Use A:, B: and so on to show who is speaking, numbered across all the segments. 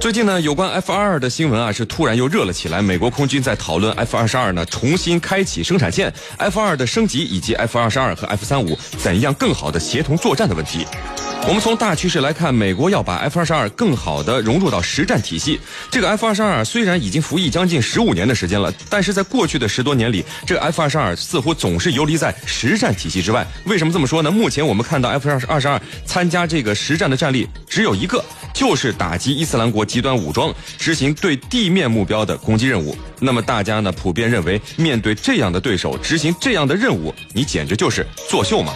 A: 最近呢，有关 F 二二的新闻啊，是突然又热了起来。美国空军在讨论 F 二十二呢重新开启生产线、F 二的升级以及 F 二十二和 F 三五怎样更好的协同作战的问题。我们从大趋势来看，美国要把 F 二十二更好的融入到实战体系。这个 F 二十二虽然已经服役将近十五年的时间了，但是在过去的十多年里，这个 F 二十二似乎总是游离在实战体系之外。为什么这么说呢？目前我们看到 F 二二十二参加这个实战的战力只有一个，就是打击伊斯兰国极端武装，执行对地面目标的攻击任务。那么大家呢普遍认为，面对这样的对手，执行这样的任务，你简直就是作秀嘛。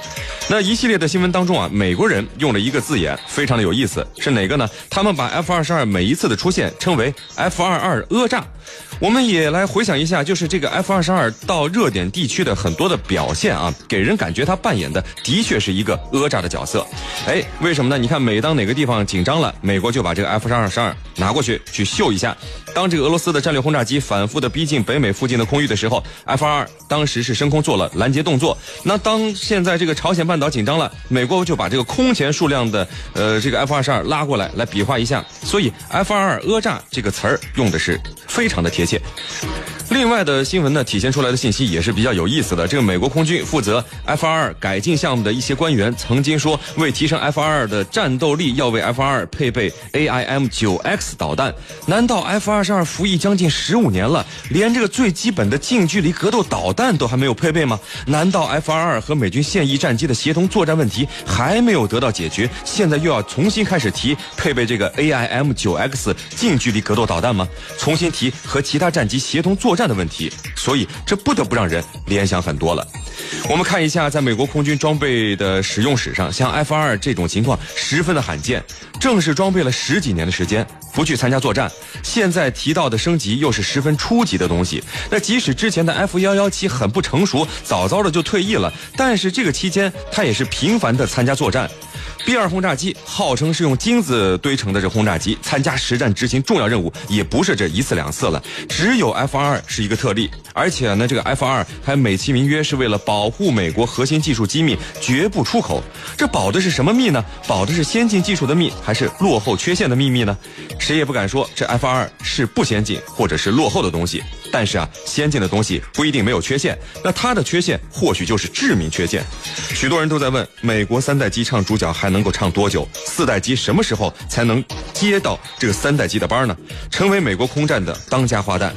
A: 那一系列的新闻当中啊，美国人用了一个字眼，非常的有意思，是哪个呢？他们把 F 二十二每一次的出现称为 F 二二讹诈。我们也来回想一下，就是这个 F 二十二到热点地区的很多的表现啊，给人感觉他扮演的的确是一个讹诈的角色。哎，为什么呢？你看，每当哪个地方紧张了，美国就把这个 F 二十二拿过去去秀一下。当这个俄罗斯的战略轰炸机反复的逼近北美附近的空域的时候，F 二二当时是升空做了拦截动作。那当现在这个朝鲜半岛紧张了，美国就把这个空前数量的呃这个 F 二十二拉过来来比划一下。所以 F 二二讹诈这个词儿用的是非常的贴切。另外的新闻呢，体现出来的信息也是比较有意思的。这个美国空军负责 F 二二改进项目的一些官员曾经说，为提升 F 二二的战斗力，要为 F 二二配备 AIM 九 X 导弹。难道 F 二十二服役将近十五年了，连这个最基本的近距离格斗导弹都还没有配备吗？难道 F 二二和美军现役战机的协同作战问题还没有得到解决？现在又要重新开始提配备这个 AIM 九 X 近距离格斗导弹吗？重新提和其他战机协同作战？战的问题，所以这不得不让人联想很多了。我们看一下，在美国空军装备的使用史上，像 F 二这种情况十分的罕见。正是装备了十几年的时间，不去参加作战，现在提到的升级又是十分初级的东西。那即使之前的 F 幺幺七很不成熟，早早的就退役了，但是这个期间他也是频繁的参加作战。B 二轰炸机号称是用金子堆成的这轰炸机，参加实战执行重要任务也不是这一次两次了。只有 F 二是一个特例，而且呢，这个 F 二还美其名曰是为了保护美国核心技术机密，绝不出口。这保的是什么密呢？保的是先进技术的密，还是落后缺陷的秘密呢？谁也不敢说这 F 二是不先进或者是落后的东西。但是啊，先进的东西不一定没有缺陷，那它的缺陷或许就是致命缺陷。许多人都在问，美国三代机唱主角还能够唱多久？四代机什么时候才能接到这个三代机的班呢？成为美国空战的当家花旦，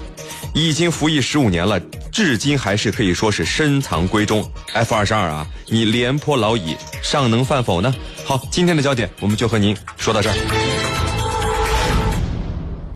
A: 已经服役十五年了，至今还是可以说是深藏闺中。F 二十二啊，你廉颇老矣，尚能饭否呢？好，今天的焦点我们就和您说到这儿。